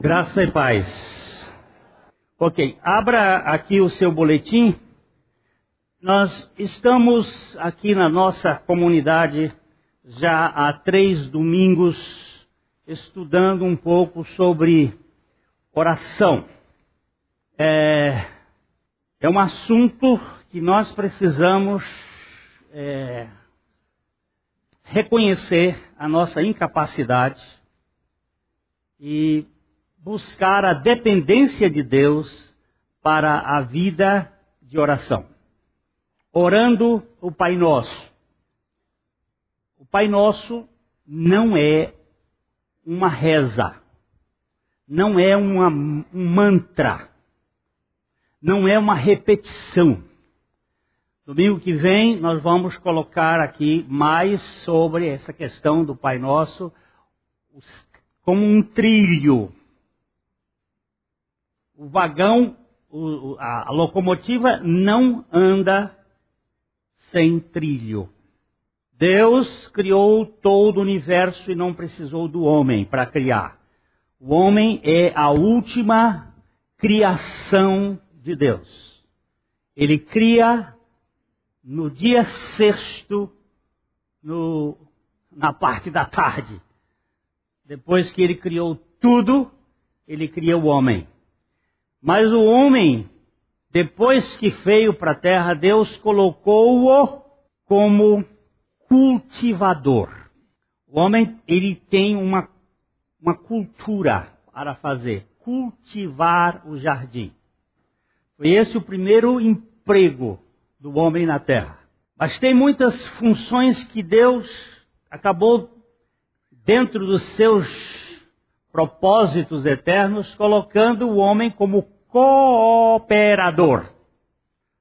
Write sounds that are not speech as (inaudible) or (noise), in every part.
Graça e paz. Ok, abra aqui o seu boletim. Nós estamos aqui na nossa comunidade já há três domingos estudando um pouco sobre oração. É, é um assunto que nós precisamos é, reconhecer a nossa incapacidade e buscar a dependência de Deus para a vida de oração. Orando o Pai Nosso. O Pai Nosso não é uma reza, não é uma, um mantra, não é uma repetição. Domingo que vem nós vamos colocar aqui mais sobre essa questão do Pai Nosso como um trilho o vagão, o, a, a locomotiva não anda sem trilho. Deus criou todo o universo e não precisou do homem para criar. O homem é a última criação de Deus. Ele cria no dia sexto, no, na parte da tarde. Depois que ele criou tudo, ele cria o homem. Mas o homem, depois que veio para a terra, Deus colocou-o como cultivador. O homem, ele tem uma, uma cultura para fazer, cultivar o jardim. Foi esse o primeiro emprego do homem na terra. Mas tem muitas funções que Deus acabou dentro dos seus propósitos eternos, colocando o homem como cooperador.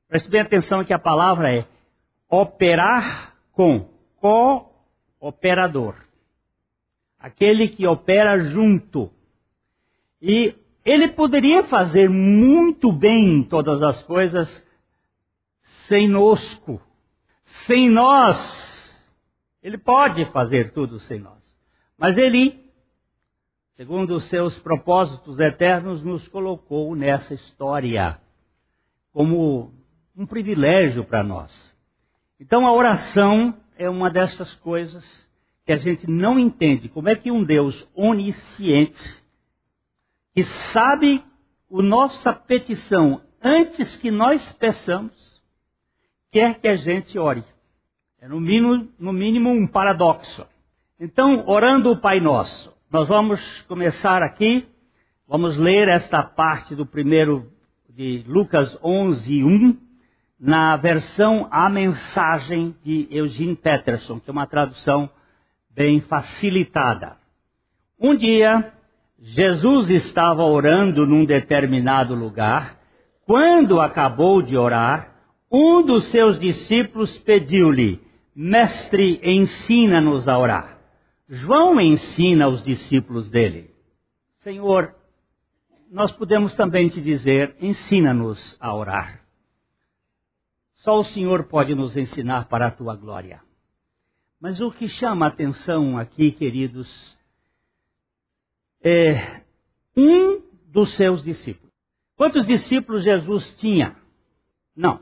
Preste bem atenção que a palavra é operar com cooperador. Aquele que opera junto. E ele poderia fazer muito bem todas as coisas sem nosco, sem nós. Ele pode fazer tudo sem nós. Mas ele segundo os seus propósitos eternos, nos colocou nessa história como um privilégio para nós. Então a oração é uma dessas coisas que a gente não entende. Como é que um Deus onisciente, que sabe a nossa petição antes que nós peçamos, quer que a gente ore? É no mínimo, no mínimo um paradoxo. Então, orando o Pai Nosso, nós vamos começar aqui, vamos ler esta parte do primeiro de Lucas 11, 1, na versão A Mensagem de Eugene Peterson, que é uma tradução bem facilitada. Um dia, Jesus estava orando num determinado lugar. Quando acabou de orar, um dos seus discípulos pediu-lhe: Mestre, ensina-nos a orar. João ensina aos discípulos dele: Senhor, nós podemos também te dizer, ensina-nos a orar. Só o Senhor pode nos ensinar para a tua glória. Mas o que chama a atenção aqui, queridos, é um dos seus discípulos. Quantos discípulos Jesus tinha? Não.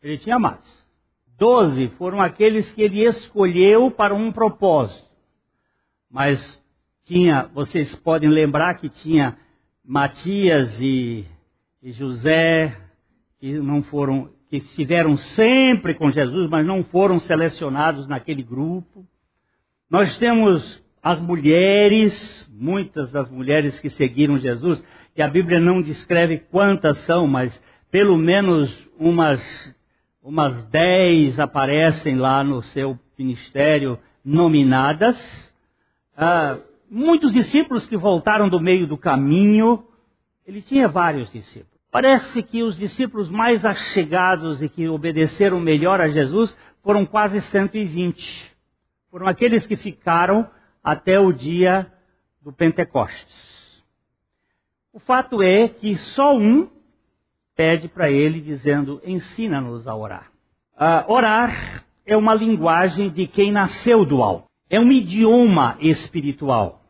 Ele tinha mais. Doze foram aqueles que ele escolheu para um propósito. Mas tinha, vocês podem lembrar que tinha Matias e, e José, que não foram, que estiveram sempre com Jesus, mas não foram selecionados naquele grupo. Nós temos as mulheres, muitas das mulheres que seguiram Jesus, que a Bíblia não descreve quantas são, mas pelo menos umas, umas dez aparecem lá no seu ministério nominadas. Ah, muitos discípulos que voltaram do meio do caminho, ele tinha vários discípulos. Parece que os discípulos mais achegados e que obedeceram melhor a Jesus foram quase 120. Foram aqueles que ficaram até o dia do Pentecostes. O fato é que só um pede para ele, dizendo: ensina-nos a orar. Uh, orar é uma linguagem de quem nasceu do alto. É um idioma espiritual.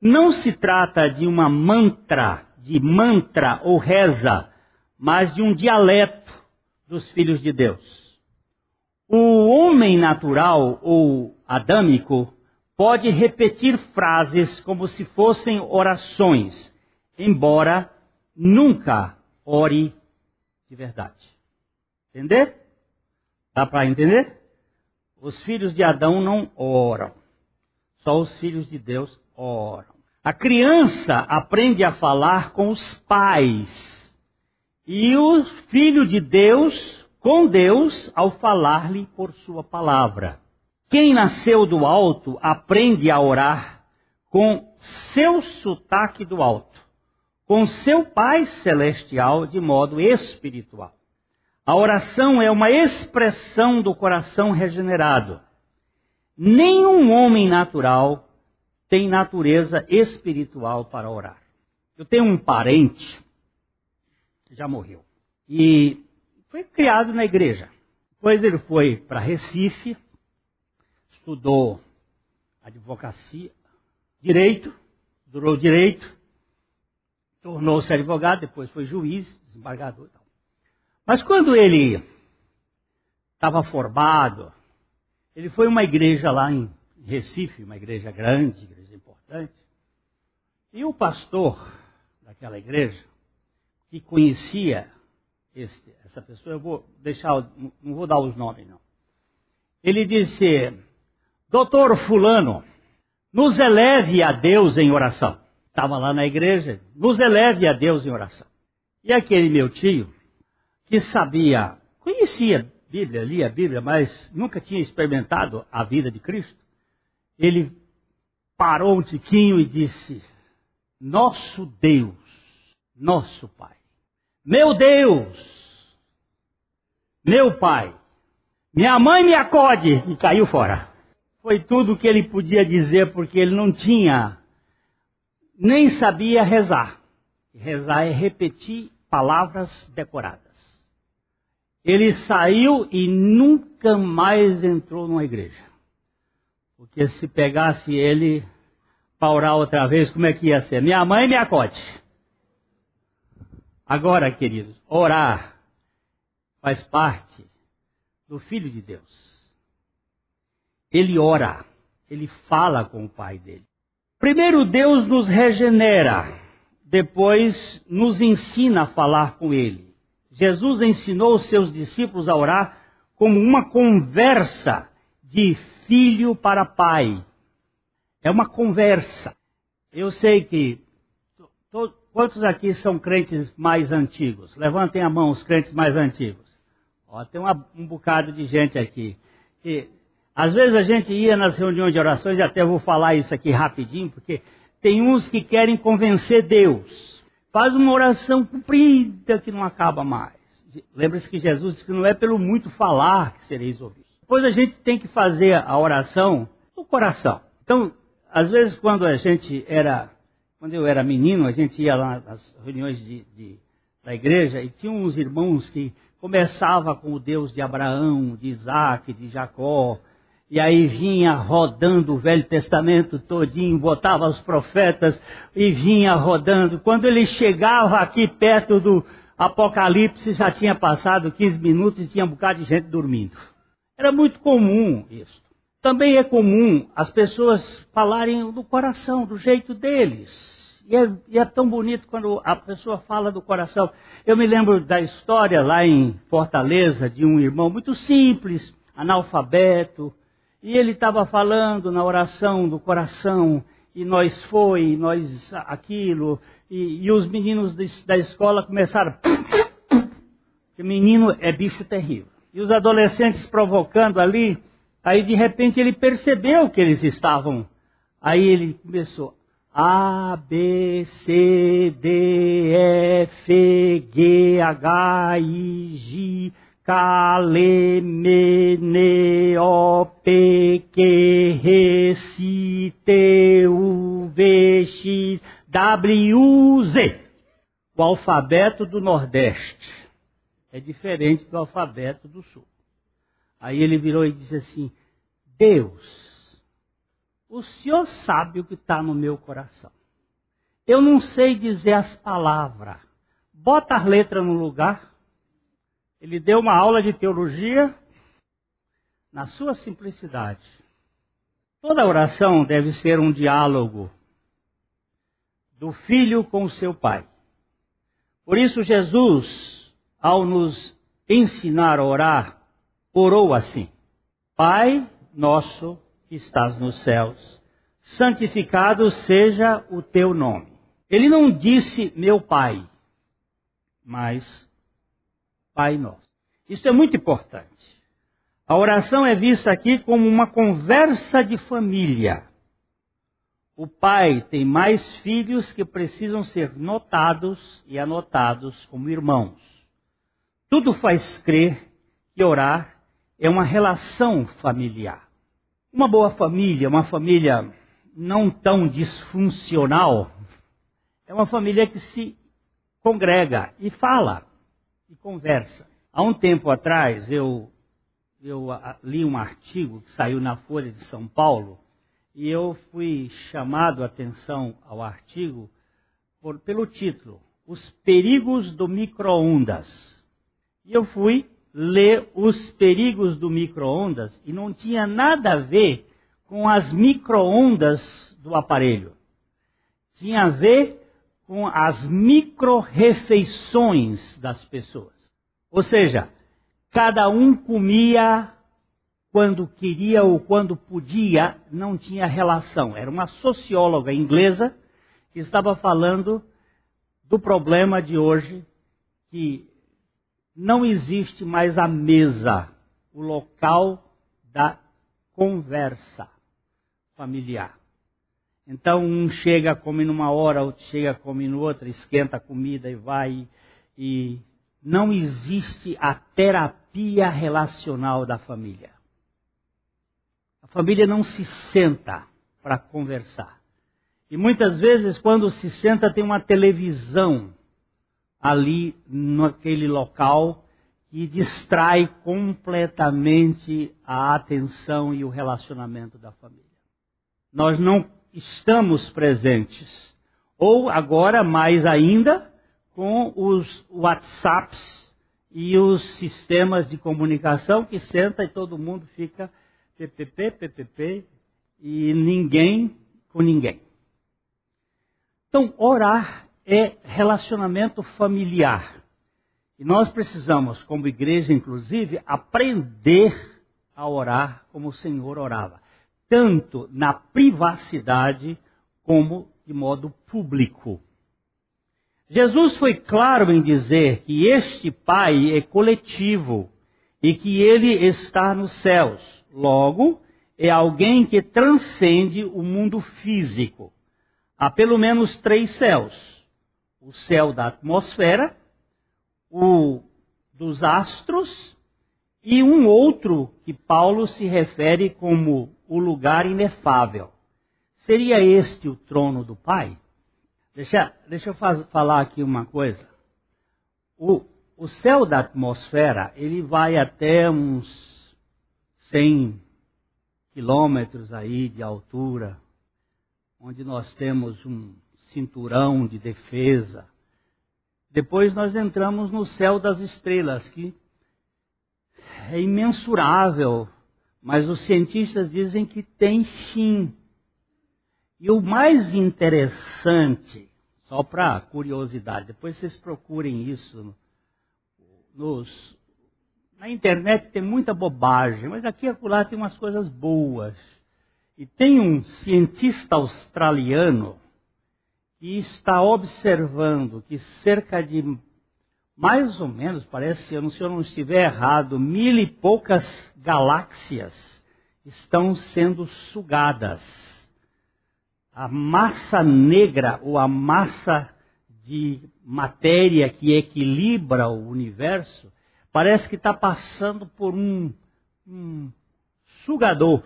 Não se trata de uma mantra, de mantra ou reza, mas de um dialeto dos filhos de Deus. O homem natural ou adâmico pode repetir frases como se fossem orações, embora nunca ore de verdade. Entender? Dá para entender? Os filhos de Adão não oram. Só os filhos de Deus oram. A criança aprende a falar com os pais. E o filho de Deus com Deus ao falar-lhe por sua palavra. Quem nasceu do alto aprende a orar com seu sotaque do alto, com seu Pai celestial de modo espiritual. A oração é uma expressão do coração regenerado. Nenhum homem natural tem natureza espiritual para orar. Eu tenho um parente que já morreu e foi criado na igreja. Depois ele foi para Recife, estudou advocacia, direito, durou direito, tornou-se advogado, depois foi juiz, desembargador. Mas quando ele estava formado, ele foi uma igreja lá em Recife, uma igreja grande, igreja importante, e o pastor daquela igreja, que conhecia este, essa pessoa, eu vou deixar, não vou dar os nomes não. Ele disse, doutor fulano, nos eleve a Deus em oração. Estava lá na igreja, nos eleve a Deus em oração. E aquele meu tio, que sabia, conhecia a Bíblia, lia a Bíblia, mas nunca tinha experimentado a vida de Cristo, ele parou um tiquinho e disse: Nosso Deus, nosso Pai, meu Deus, meu Pai, minha mãe me acode, e caiu fora. Foi tudo o que ele podia dizer, porque ele não tinha, nem sabia rezar. Rezar é repetir palavras decoradas. Ele saiu e nunca mais entrou numa igreja. Porque se pegasse ele para orar outra vez, como é que ia ser? Minha mãe me acode. Agora, queridos, orar faz parte do Filho de Deus. Ele ora, ele fala com o Pai dele. Primeiro, Deus nos regenera, depois, nos ensina a falar com Ele. Jesus ensinou os seus discípulos a orar como uma conversa de filho para pai. É uma conversa. Eu sei que. quantos aqui são crentes mais antigos? Levantem a mão os crentes mais antigos. Ó, tem uma, um bocado de gente aqui. E, às vezes a gente ia nas reuniões de orações, e até vou falar isso aqui rapidinho, porque tem uns que querem convencer Deus faz uma oração comprida que não acaba mais. Lembra-se que Jesus disse que não é pelo muito falar que sereis ouvidos. Depois a gente tem que fazer a oração no coração. Então, às vezes quando a gente era, quando eu era menino, a gente ia lá nas reuniões de, de, da igreja e tinha uns irmãos que começava com o Deus de Abraão, de Isaac, de Jacó, e aí vinha rodando o Velho Testamento todinho, botava os profetas e vinha rodando. Quando ele chegava aqui perto do Apocalipse, já tinha passado 15 minutos e tinha um bocado de gente dormindo. Era muito comum isso. Também é comum as pessoas falarem do coração, do jeito deles. E é, e é, tão bonito quando a pessoa fala do coração. Eu me lembro da história lá em Fortaleza de um irmão muito simples, analfabeto, e ele estava falando na oração do coração, e nós foi, nós aquilo, e, e os meninos de, da escola começaram. que menino é bicho terrível. E os adolescentes provocando ali, aí de repente ele percebeu que eles estavam. Aí ele começou. A, B, C, D, F, G, H, I, J, Kale, Mene, O, P, Q, R, C, T, U, V, X, W, Z. O alfabeto do Nordeste é diferente do alfabeto do Sul. Aí ele virou e disse assim: Deus, o Senhor sabe o que está no meu coração. Eu não sei dizer as palavras. Bota as letras no lugar. Ele deu uma aula de teologia na sua simplicidade. Toda oração deve ser um diálogo do filho com o seu pai. Por isso, Jesus, ao nos ensinar a orar, orou assim: Pai nosso que estás nos céus, santificado seja o teu nome. Ele não disse meu pai, mas Pai nosso. Isso é muito importante. A oração é vista aqui como uma conversa de família. O pai tem mais filhos que precisam ser notados e anotados como irmãos. Tudo faz crer que orar é uma relação familiar. Uma boa família, uma família não tão disfuncional, é uma família que se congrega e fala e conversa. Há um tempo atrás eu, eu li um artigo que saiu na Folha de São Paulo e eu fui chamado a atenção ao artigo por, pelo título Os Perigos do Microondas. E eu fui ler Os Perigos do Microondas e não tinha nada a ver com as microondas do aparelho. Tinha a ver com as micro-refeições das pessoas. Ou seja, cada um comia quando queria ou quando podia, não tinha relação. Era uma socióloga inglesa que estava falando do problema de hoje, que não existe mais a mesa, o local da conversa familiar. Então um chega, come numa hora, outro chega, come no outra, esquenta a comida e vai. E não existe a terapia relacional da família. A família não se senta para conversar. E muitas vezes, quando se senta, tem uma televisão ali naquele local que distrai completamente a atenção e o relacionamento da família. Nós não estamos presentes. Ou agora, mais ainda, com os WhatsApps e os sistemas de comunicação que senta e todo mundo fica PPP, PPP e ninguém com ninguém. Então, orar é relacionamento familiar. E nós precisamos, como igreja, inclusive, aprender a orar como o Senhor orava, tanto na privacidade como de modo público. Jesus foi claro em dizer que este Pai é coletivo e que ele está nos céus. Logo, é alguém que transcende o mundo físico. Há pelo menos três céus: o céu da atmosfera, o dos astros e um outro que Paulo se refere como o lugar inefável. Seria este o trono do Pai? Deixa, deixa eu faz, falar aqui uma coisa. O, o céu da atmosfera, ele vai até uns 100 quilômetros aí de altura, onde nós temos um cinturão de defesa. Depois nós entramos no céu das estrelas, que é imensurável, mas os cientistas dizem que tem fim. E o mais interessante, só para curiosidade, depois vocês procurem isso nos na internet tem muita bobagem, mas aqui e acolá tem umas coisas boas. E tem um cientista australiano que está observando que cerca de mais ou menos, parece, se eu não estiver errado, mil e poucas galáxias estão sendo sugadas. A massa negra ou a massa de matéria que equilibra o universo parece que está passando por um, um sugador.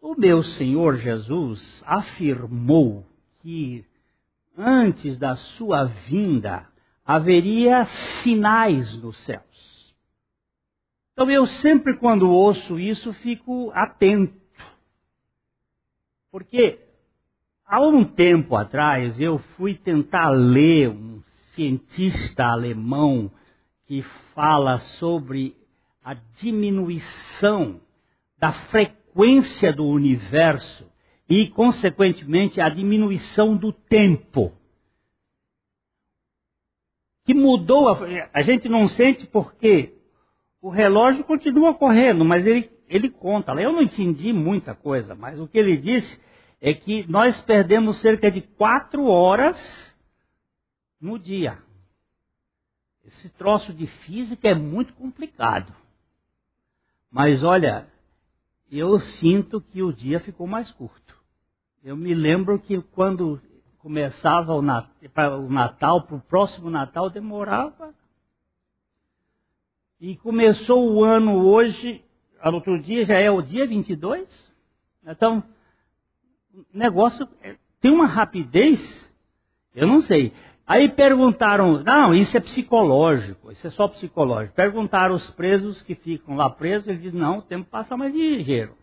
O meu Senhor Jesus afirmou que antes da sua vinda haveria sinais nos céus. Então eu sempre quando ouço isso fico atento. Porque há um tempo atrás eu fui tentar ler um cientista alemão que fala sobre a diminuição da frequência do universo e, consequentemente, a diminuição do tempo. Que mudou, a, a gente não sente porque o relógio continua correndo, mas ele, ele conta. Eu não entendi muita coisa, mas o que ele disse é que nós perdemos cerca de quatro horas no dia. Esse troço de física é muito complicado. Mas olha, eu sinto que o dia ficou mais curto. Eu me lembro que quando começava o Natal, para o próximo Natal demorava. E começou o ano hoje, outro dia já é o dia 22. Então, o negócio é, tem uma rapidez, eu não sei. Aí perguntaram, não, isso é psicológico, isso é só psicológico. Perguntaram os presos que ficam lá presos, ele diz, não, o tempo passa mais ligeiro.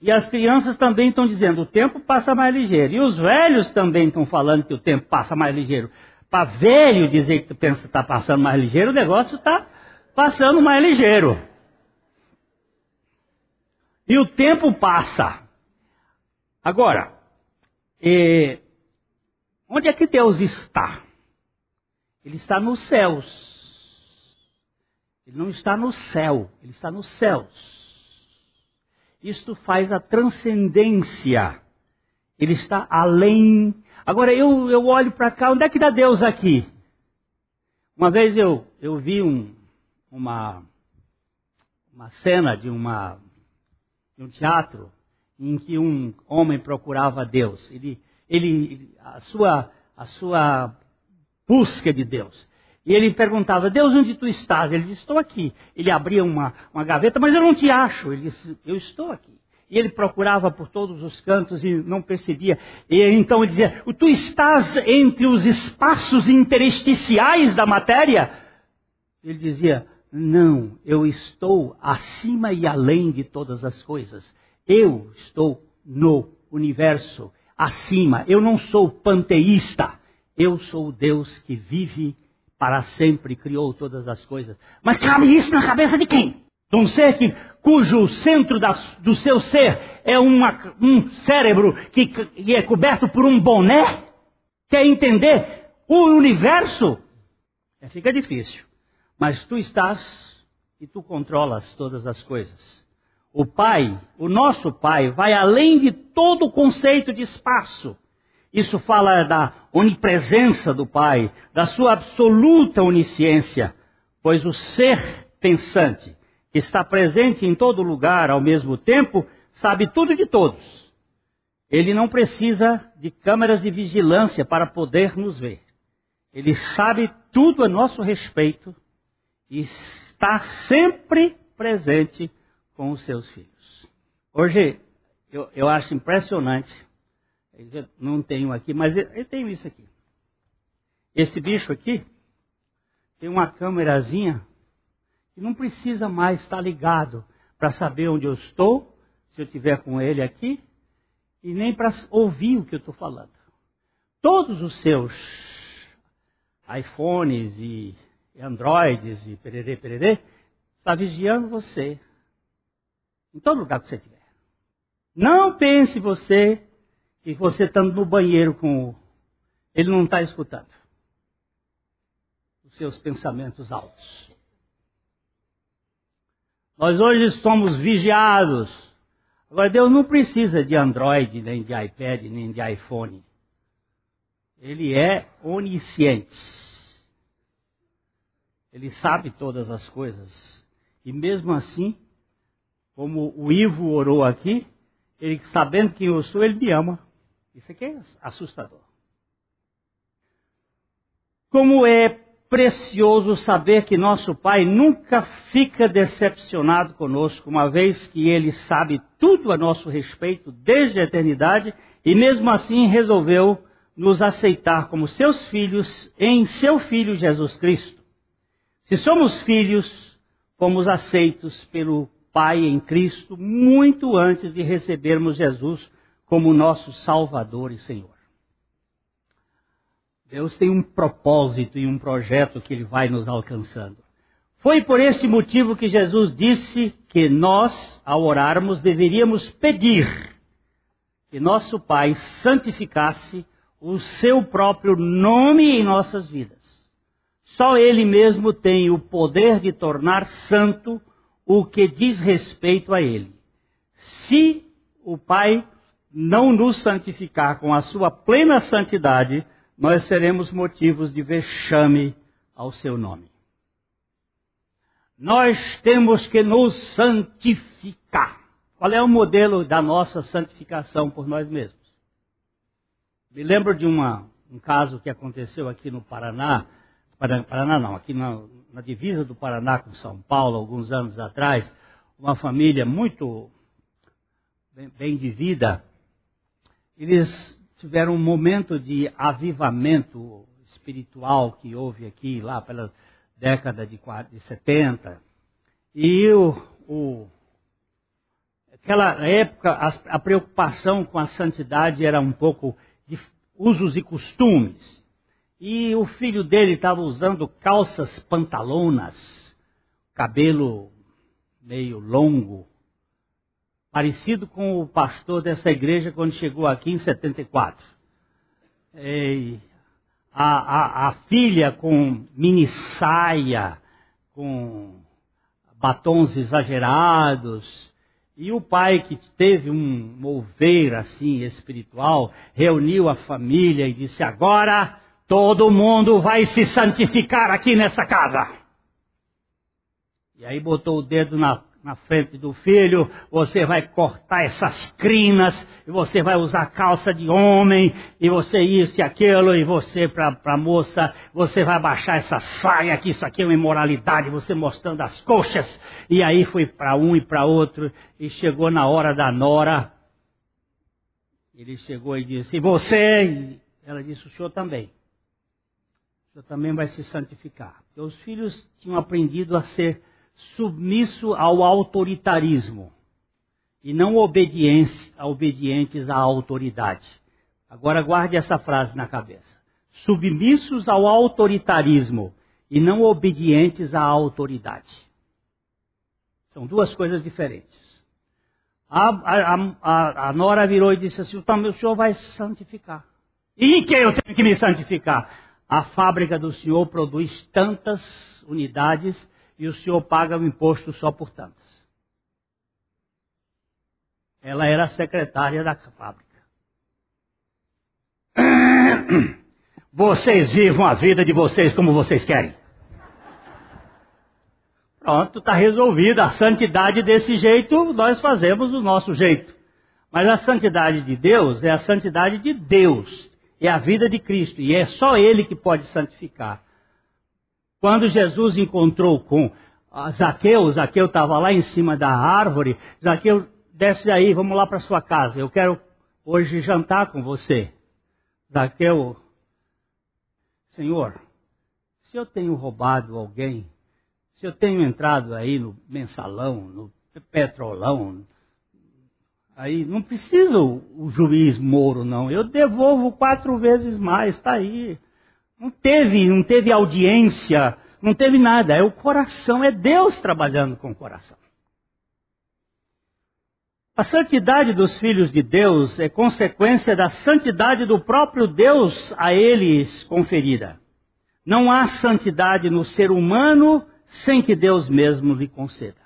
E as crianças também estão dizendo, o tempo passa mais ligeiro. E os velhos também estão falando que o tempo passa mais ligeiro. Para velho dizer que pensa que está passando mais ligeiro, o negócio está passando mais ligeiro. E o tempo passa. Agora, eh, Onde é que Deus está? Ele está nos céus. Ele não está no céu, ele está nos céus. Isto faz a transcendência. Ele está além. Agora eu, eu olho para cá, onde é que está Deus aqui? Uma vez eu, eu vi um, uma, uma cena de, uma, de um teatro em que um homem procurava Deus. Ele ele, a sua, a sua busca de Deus. E ele perguntava, Deus, onde tu estás? Ele disse, estou aqui. Ele abria uma, uma gaveta, mas eu não te acho. Ele disse, eu estou aqui. E ele procurava por todos os cantos e não percebia. E então ele dizia, tu estás entre os espaços intersticiais da matéria? Ele dizia, não, eu estou acima e além de todas as coisas. Eu estou no universo acima. Eu não sou panteísta. Eu sou o Deus que vive para sempre, criou todas as coisas. Mas cabe isso na cabeça de quem? De um ser que, cujo centro do seu ser é uma, um cérebro que, que é coberto por um boné? Quer entender o universo? É, fica difícil. Mas tu estás e tu controlas todas as coisas. O Pai, o nosso Pai, vai além de todo o conceito de espaço. Isso fala da onipresença do Pai, da sua absoluta onisciência, pois o ser pensante, que está presente em todo lugar ao mesmo tempo, sabe tudo de todos. Ele não precisa de câmeras de vigilância para poder nos ver. Ele sabe tudo a nosso respeito e está sempre presente com os seus filhos. Hoje, eu, eu acho impressionante, não tenho aqui, mas eu, tenho isso aqui. Esse bicho aqui tem uma câmerazinha que não precisa mais estar ligado para saber onde eu estou, se eu estiver com ele aqui, e nem para ouvir o que eu estou falando. Todos os seus iPhones e Androids e pererê, pererê, está vigiando você. Em todo lugar que você estiver. Não pense você que você estando no banheiro com o... Ele não está escutando. Os seus pensamentos altos. Nós hoje somos vigiados. Agora, Deus não precisa de Android, nem de iPad, nem de iPhone. Ele é onisciente. Ele sabe todas as coisas. E mesmo assim, como o Ivo orou aqui, ele sabendo quem eu sou, ele me ama. Isso aqui é assustador. Como é precioso saber que nosso Pai nunca fica decepcionado conosco, uma vez que Ele sabe tudo a nosso respeito desde a eternidade e mesmo assim resolveu nos aceitar como seus filhos em seu Filho Jesus Cristo. Se somos filhos, fomos aceitos pelo Pai em Cristo muito antes de recebermos Jesus como nosso Salvador e Senhor. Deus tem um propósito e um projeto que Ele vai nos alcançando. Foi por este motivo que Jesus disse que nós, ao orarmos, deveríamos pedir que nosso Pai santificasse o seu próprio nome em nossas vidas. Só Ele mesmo tem o poder de tornar santo o que diz respeito a Ele. Se o Pai não nos santificar com a sua plena santidade, nós seremos motivos de vexame ao seu nome. Nós temos que nos santificar. Qual é o modelo da nossa santificação por nós mesmos? Me lembro de uma, um caso que aconteceu aqui no Paraná, Paraná não, aqui na, na divisa do Paraná com São Paulo, alguns anos atrás, uma família muito bem, bem de vida, eles tiveram um momento de avivamento espiritual que houve aqui, lá pela década de, 70. E o, o, aquela época, a, a preocupação com a santidade era um pouco de usos e costumes. E o filho dele estava usando calças pantalonas, cabelo meio longo, parecido com o pastor dessa igreja quando chegou aqui em 74. E a, a, a filha com mini saia, com batons exagerados, e o pai, que teve um mover assim espiritual, reuniu a família e disse: Agora todo mundo vai se santificar aqui nessa casa. E aí botou o dedo na na frente do filho, você vai cortar essas crinas, e você vai usar calça de homem, e você isso e aquilo, e você para a moça, você vai baixar essa saia, que isso aqui é uma imoralidade, você mostrando as coxas, e aí foi para um e para outro, e chegou na hora da nora, ele chegou e disse, e você? Ela disse, o senhor também. O senhor também vai se santificar. Porque os filhos tinham aprendido a ser submisso ao autoritarismo e não obedientes, à autoridade. Agora guarde essa frase na cabeça. Submissos ao autoritarismo e não obedientes à autoridade. São duas coisas diferentes. A, a, a, a Nora virou e disse assim: o senhor vai se santificar. E em que eu tenho que me santificar? A fábrica do senhor produz tantas unidades e o senhor paga o imposto só por tantas. Ela era secretária da fábrica. (coughs) Vocês vivam a vida de vocês como vocês querem. Pronto, está resolvida. A santidade desse jeito, nós fazemos do nosso jeito. Mas a santidade de Deus é a santidade de Deus. É a vida de Cristo. E é só Ele que pode santificar. Quando Jesus encontrou com Zaqueu, Zaqueu estava lá em cima da árvore, Zaqueu, desce aí, vamos lá para sua casa, eu quero hoje jantar com você. Zaqueu, Senhor, se eu tenho roubado alguém, se eu tenho entrado aí no mensalão, no petrolão, aí não precisa o, o juiz Moro, não. Eu devolvo quatro vezes mais, está aí. Não teve, não teve audiência, não teve nada. É o coração, é Deus trabalhando com o coração. A santidade dos filhos de Deus é consequência da santidade do próprio Deus a eles conferida. Não há santidade no ser humano sem que Deus mesmo lhe conceda.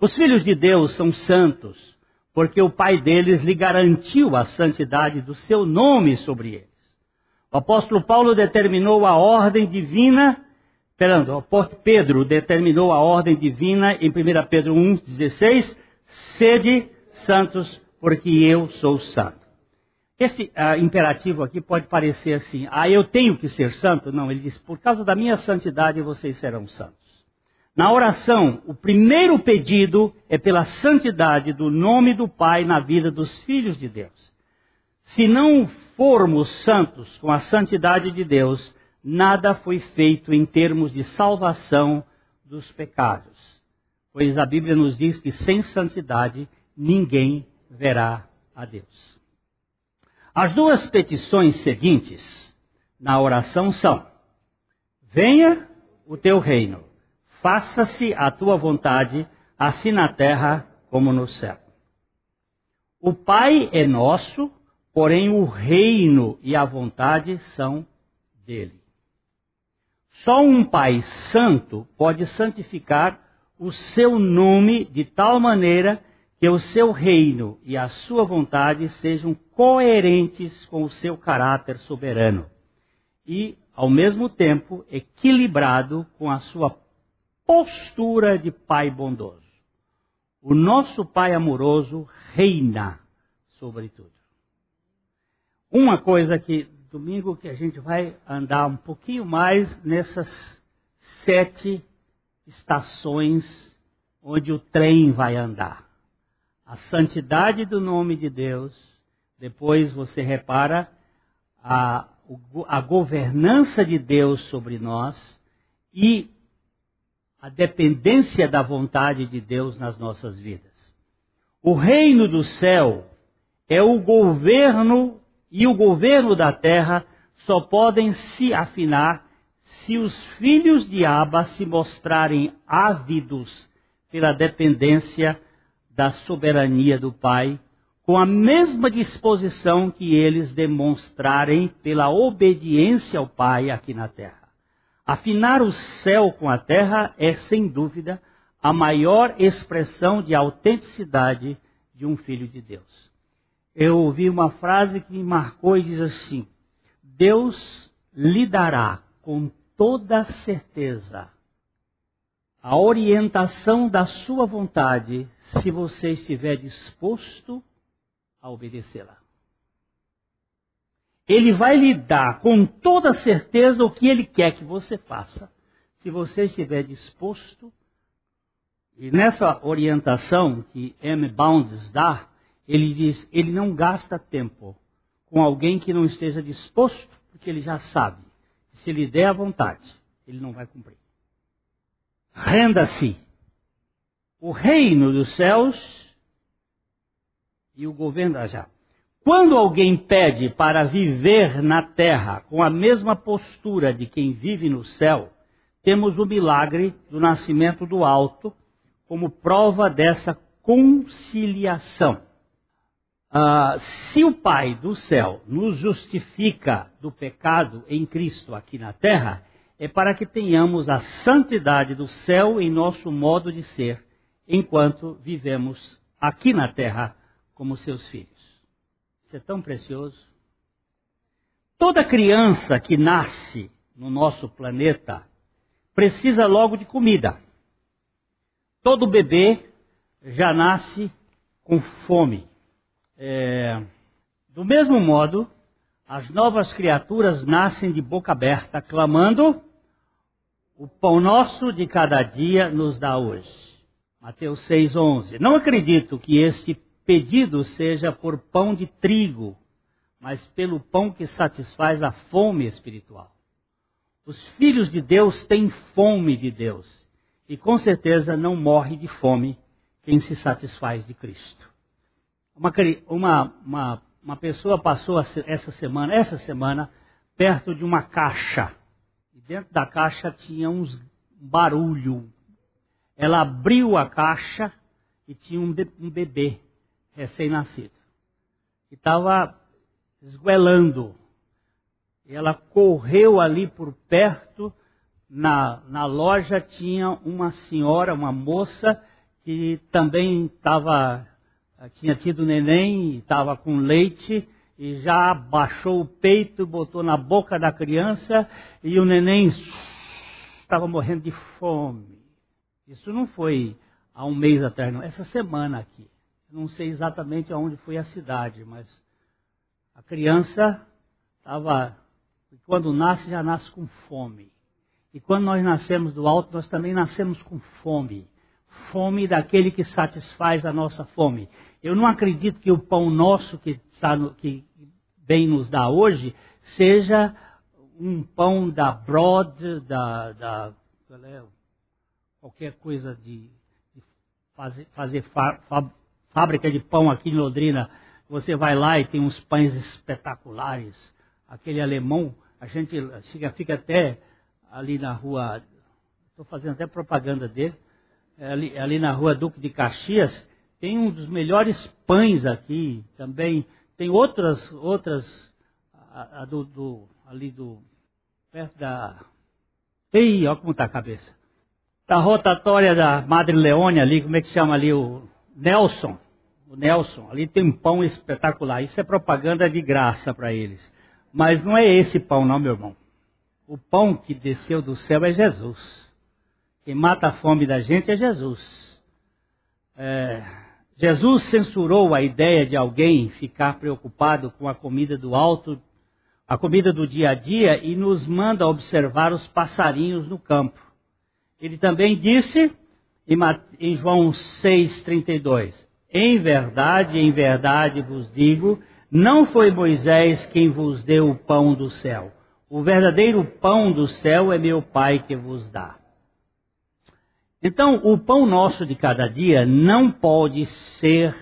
Os filhos de Deus são santos porque o Pai deles lhe garantiu a santidade do seu nome sobre eles. O apóstolo Paulo determinou a ordem divina, perdão, o Pedro determinou a ordem divina em 1 Pedro 1,16, sede santos, porque eu sou santo. Esse uh, imperativo aqui pode parecer assim, ah, eu tenho que ser santo? Não, ele diz, por causa da minha santidade vocês serão santos. Na oração, o primeiro pedido é pela santidade do nome do Pai na vida dos filhos de Deus. Se não formos santos com a santidade de Deus, nada foi feito em termos de salvação dos pecados. Pois a Bíblia nos diz que sem santidade ninguém verá a Deus. As duas petições seguintes na oração são: Venha o teu reino, faça-se a tua vontade, assim na terra como no céu. O Pai é nosso, porém o reino e a vontade são dele. Só um Pai santo pode santificar o seu nome de tal maneira que o seu reino e a sua vontade sejam coerentes com o seu caráter soberano e, ao mesmo tempo, equilibrado com a sua postura de Pai bondoso. O nosso Pai amoroso reina sobre tudo. Uma coisa que domingo que a gente vai andar um pouquinho mais nessas sete estações onde o trem vai andar. A santidade do nome de Deus, depois você repara a, a governança de Deus sobre nós e a dependência da vontade de Deus nas nossas vidas. O reino do céu é o governo e o governo da terra só podem se afinar se os filhos de Abba se mostrarem ávidos pela dependência da soberania do Pai, com a mesma disposição que eles demonstrarem pela obediência ao Pai aqui na terra. Afinar o céu com a terra é, sem dúvida, a maior expressão de autenticidade de um filho de Deus eu ouvi uma frase que me marcou e diz assim: Deus lhe dará com toda certeza a orientação da sua vontade se você estiver disposto a obedecê-la. Ele vai lhe dar com toda certeza o que ele quer que você faça, se você estiver disposto. E nessa orientação que M. Bounds dá, ele diz, ele não gasta tempo com alguém que não esteja disposto, porque ele já sabe. Se ele der a vontade, ele não vai cumprir. Renda-se. O reino dos céus e o governo já. Quando alguém pede para viver na terra com a mesma postura de quem vive no céu, temos o milagre do nascimento do alto como prova dessa conciliação. Uh, se o Pai do céu nos justifica do pecado em Cristo aqui na terra, é para que tenhamos a santidade do céu em nosso modo de ser, enquanto vivemos aqui na terra como seus filhos. Isso é tão precioso. Toda criança que nasce no nosso planeta precisa logo de comida. Todo bebê já nasce com fome. É, do mesmo modo, as novas criaturas nascem de boca aberta, clamando: O pão nosso de cada dia nos dá hoje. Mateus 6,11. Não acredito que este pedido seja por pão de trigo, mas pelo pão que satisfaz a fome espiritual. Os filhos de Deus têm fome de Deus, e com certeza não morre de fome quem se satisfaz de Cristo. Uma, uma, uma, uma pessoa passou essa semana, essa semana, perto de uma caixa. E dentro da caixa tinha uns barulho. Ela abriu a caixa e tinha um, um bebê recém-nascido. E estava esguelando. E ela correu ali por perto. Na, na loja tinha uma senhora, uma moça, que também estava tinha tido neném, estava com leite, e já baixou o peito, botou na boca da criança, e o neném (laughs) estava morrendo de fome. Isso não foi há um mês atrás, não. Essa semana aqui. Não sei exatamente aonde foi a cidade, mas a criança estava. Quando nasce, já nasce com fome. E quando nós nascemos do alto, nós também nascemos com fome. Fome daquele que satisfaz a nossa fome. Eu não acredito que o pão nosso que, que bem nos dá hoje seja um pão da Broad, da, da é, qualquer coisa de, de fazer, fazer fá, fá, fábrica de pão aqui em Londrina, Você vai lá e tem uns pães espetaculares. Aquele alemão, a gente fica, fica até ali na rua, estou fazendo até propaganda dele, ali, ali na rua Duque de Caxias, tem um dos melhores pães aqui também. Tem outras, outras, a, a do, do, ali do, perto da. Ei, olha como está a cabeça. Da rotatória da Madre Leone ali, como é que chama ali? O Nelson. O Nelson. Ali tem um pão espetacular. Isso é propaganda de graça para eles. Mas não é esse pão, não, meu irmão. O pão que desceu do céu é Jesus. Quem mata a fome da gente é Jesus. É, Jesus censurou a ideia de alguém ficar preocupado com a comida do alto, a comida do dia a dia, e nos manda observar os passarinhos no campo. Ele também disse em João 6,32: Em verdade, em verdade vos digo, não foi Moisés quem vos deu o pão do céu. O verdadeiro pão do céu é meu Pai que vos dá. Então, o pão nosso de cada dia não pode ser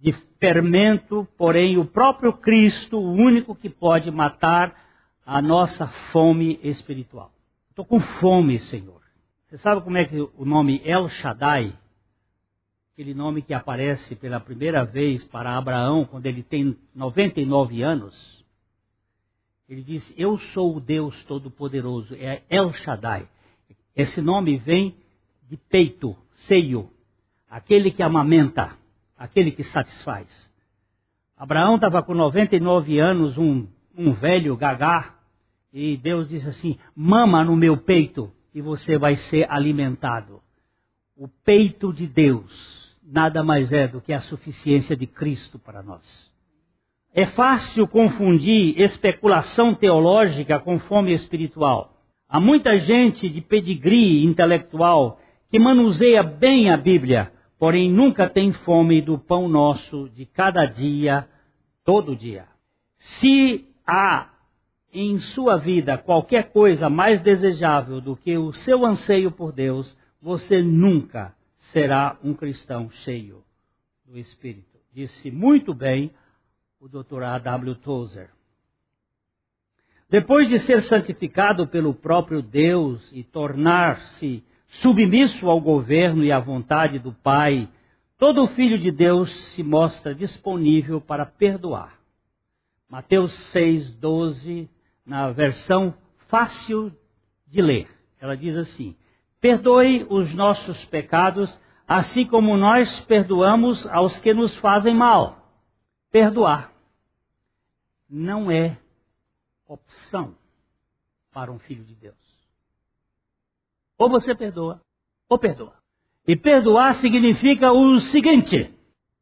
de fermento, porém, o próprio Cristo, o único que pode matar a nossa fome espiritual. Estou com fome, Senhor. Você sabe como é que o nome El Shaddai, aquele nome que aparece pela primeira vez para Abraão quando ele tem 99 anos? Ele diz: Eu sou o Deus Todo-Poderoso, é El Shaddai. Esse nome vem de peito, seio, aquele que amamenta, aquele que satisfaz. Abraão estava com 99 anos, um, um velho gagá, e Deus disse assim: mama no meu peito e você vai ser alimentado. O peito de Deus nada mais é do que a suficiência de Cristo para nós. É fácil confundir especulação teológica com fome espiritual. Há muita gente de pedigree intelectual que manuseia bem a Bíblia, porém nunca tem fome do pão nosso de cada dia, todo dia. Se há em sua vida qualquer coisa mais desejável do que o seu anseio por Deus, você nunca será um cristão cheio do Espírito. Disse muito bem o Dr. A.W. Tozer. Depois de ser santificado pelo próprio Deus e tornar-se submisso ao governo e à vontade do Pai, todo filho de Deus se mostra disponível para perdoar. Mateus 6, 12, na versão fácil de ler, ela diz assim: Perdoe os nossos pecados, assim como nós perdoamos aos que nos fazem mal. Perdoar não é opção para um filho de Deus. Ou você perdoa, ou perdoa. E perdoar significa o seguinte: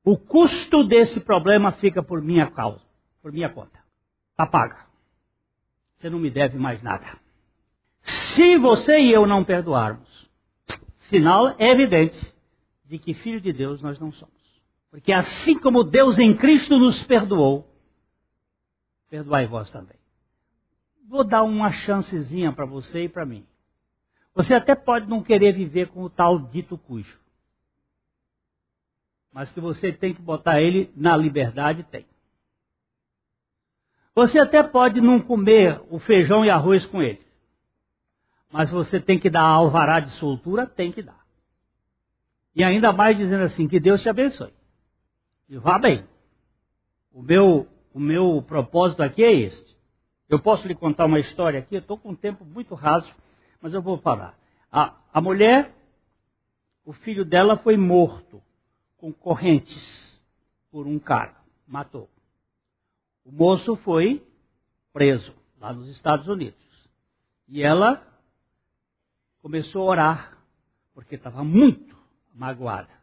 o custo desse problema fica por minha causa, por minha conta. Está paga. Você não me deve mais nada. Se você e eu não perdoarmos, sinal evidente de que filho de Deus nós não somos. Porque assim como Deus em Cristo nos perdoou, perdoai vós também. Vou dar uma chancezinha para você e para mim. Você até pode não querer viver com o tal dito cujo. Mas que você tem que botar ele na liberdade, tem. Você até pode não comer o feijão e arroz com ele. Mas você tem que dar alvará de soltura, tem que dar. E ainda mais dizendo assim, que Deus te abençoe. E vá bem. O meu, o meu propósito aqui é este. Eu posso lhe contar uma história aqui, eu estou com um tempo muito raso mas eu vou falar. A, a mulher, o filho dela foi morto com correntes por um cara, matou. O moço foi preso lá nos Estados Unidos. E ela começou a orar, porque estava muito magoada.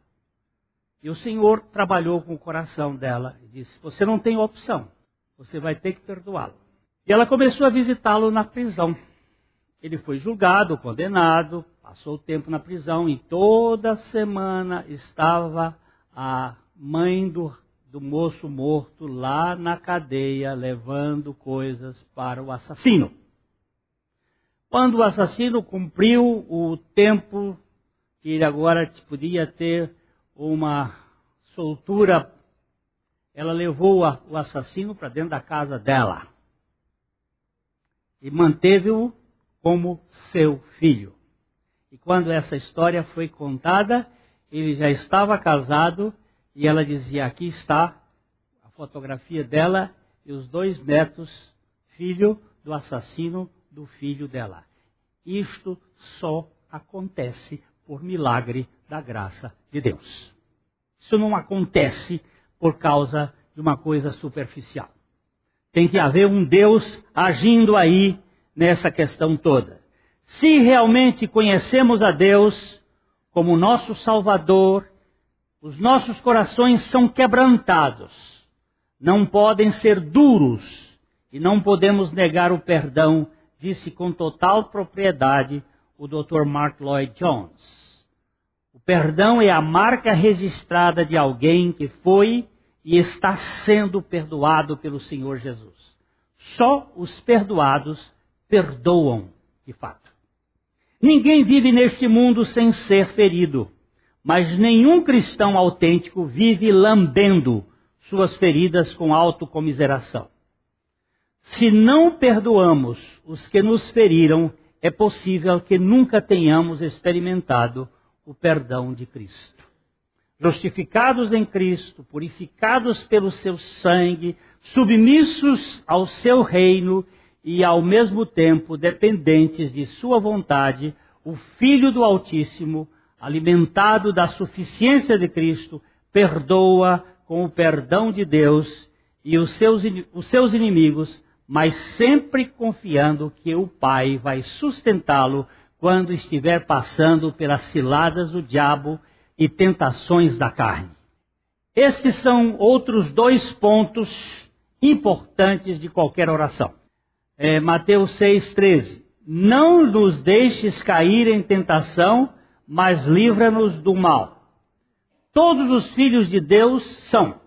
E o Senhor trabalhou com o coração dela e disse: Você não tem opção, você vai ter que perdoá-lo. E ela começou a visitá-lo na prisão. Ele foi julgado, condenado, passou o tempo na prisão e toda semana estava a mãe do, do moço morto lá na cadeia levando coisas para o assassino. Quando o assassino cumpriu o tempo que ele agora podia ter uma soltura ela levou o assassino para dentro da casa dela e manteve-o como seu filho. E quando essa história foi contada, ele já estava casado e ela dizia: Aqui está a fotografia dela e os dois netos, filho do assassino do filho dela. Isto só acontece por milagre da graça de Deus. Isso não acontece por causa de uma coisa superficial. Tem que haver um Deus agindo aí nessa questão toda. Se realmente conhecemos a Deus como nosso Salvador, os nossos corações são quebrantados, não podem ser duros e não podemos negar o perdão, disse com total propriedade o Dr. Mark Lloyd Jones. O perdão é a marca registrada de alguém que foi e está sendo perdoado pelo Senhor Jesus. Só os perdoados perdoam de fato. Ninguém vive neste mundo sem ser ferido, mas nenhum cristão autêntico vive lambendo suas feridas com autocomiseração. Se não perdoamos os que nos feriram, é possível que nunca tenhamos experimentado o perdão de Cristo. Justificados em Cristo, purificados pelo seu sangue, submissos ao seu reino e ao mesmo tempo dependentes de sua vontade, o Filho do Altíssimo, alimentado da suficiência de Cristo, perdoa com o perdão de Deus e os seus, os seus inimigos, mas sempre confiando que o Pai vai sustentá-lo quando estiver passando pelas ciladas do diabo e tentações da carne. Estes são outros dois pontos importantes de qualquer oração é, Mateus 6,13. Não nos deixes cair em tentação, mas livra-nos do mal. Todos os filhos de Deus são,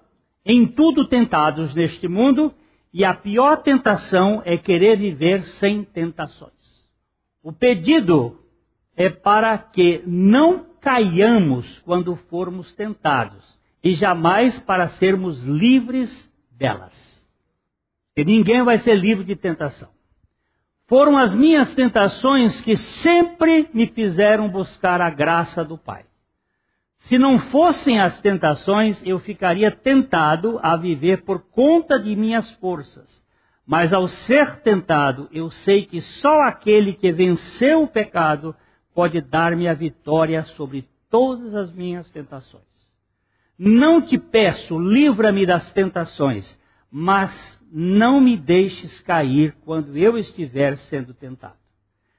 em tudo, tentados neste mundo, e a pior tentação é querer viver sem tentações. O pedido é para que não caiamos quando formos tentados, e jamais para sermos livres delas. E ninguém vai ser livre de tentação. Foram as minhas tentações que sempre me fizeram buscar a graça do Pai. Se não fossem as tentações, eu ficaria tentado a viver por conta de minhas forças. Mas ao ser tentado, eu sei que só aquele que venceu o pecado pode dar-me a vitória sobre todas as minhas tentações. Não te peço, livra-me das tentações, mas não me deixes cair quando eu estiver sendo tentado.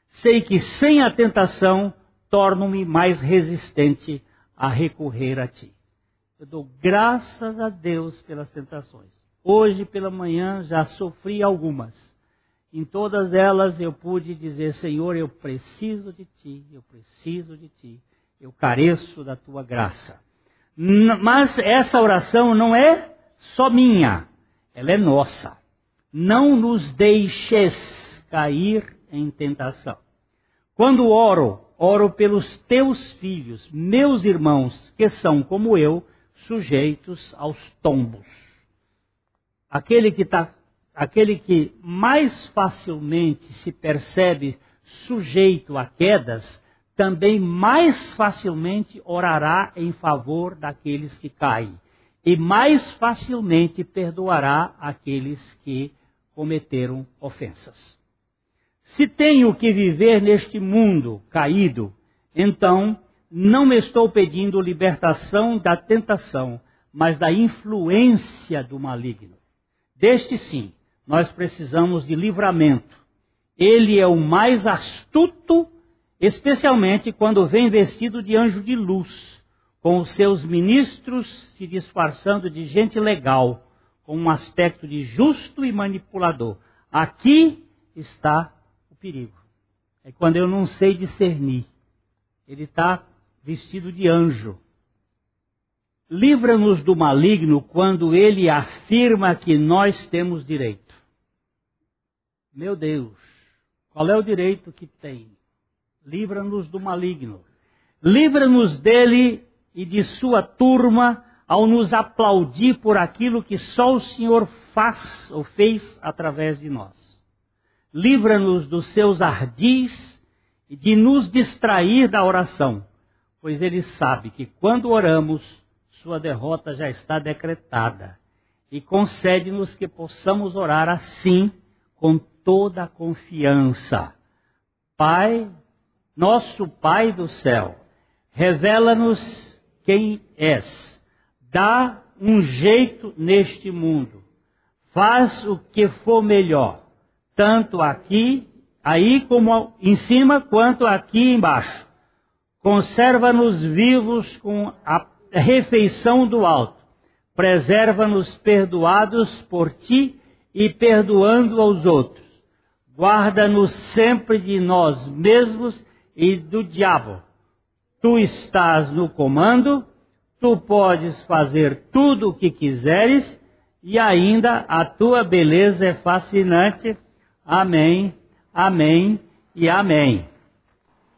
Sei que sem a tentação torno-me mais resistente a recorrer a ti. Eu dou graças a Deus pelas tentações. Hoje pela manhã já sofri algumas. Em todas elas eu pude dizer: Senhor, eu preciso de ti, eu preciso de ti, eu careço da tua graça. Mas essa oração não é só minha ela é nossa. Não nos deixes cair em tentação. Quando oro, oro pelos teus filhos, meus irmãos, que são como eu, sujeitos aos tombos. Aquele que, tá, aquele que mais facilmente se percebe sujeito a quedas, também mais facilmente orará em favor daqueles que caem e mais facilmente perdoará aqueles que cometeram ofensas. Se tenho que viver neste mundo caído, então não estou pedindo libertação da tentação, mas da influência do maligno. Deste sim, nós precisamos de livramento. Ele é o mais astuto, especialmente quando vem vestido de anjo de luz com os seus ministros se disfarçando de gente legal, com um aspecto de justo e manipulador. Aqui está o perigo. É quando eu não sei discernir. Ele está vestido de anjo. Livra-nos do maligno quando ele afirma que nós temos direito. Meu Deus, qual é o direito que tem? Livra-nos do maligno. Livra-nos dele e de sua turma ao nos aplaudir por aquilo que só o Senhor faz ou fez através de nós. Livra-nos dos seus ardis e de nos distrair da oração, pois ele sabe que quando oramos, sua derrota já está decretada. E concede-nos que possamos orar assim, com toda a confiança. Pai, nosso Pai do céu, revela-nos quem és. Dá um jeito neste mundo. Faz o que for melhor, tanto aqui aí como em cima quanto aqui embaixo. Conserva-nos vivos com a refeição do alto. Preserva-nos perdoados por ti e perdoando aos outros. Guarda-nos sempre de nós mesmos e do diabo. Tu estás no comando, tu podes fazer tudo o que quiseres e ainda a tua beleza é fascinante. Amém Amém e amém.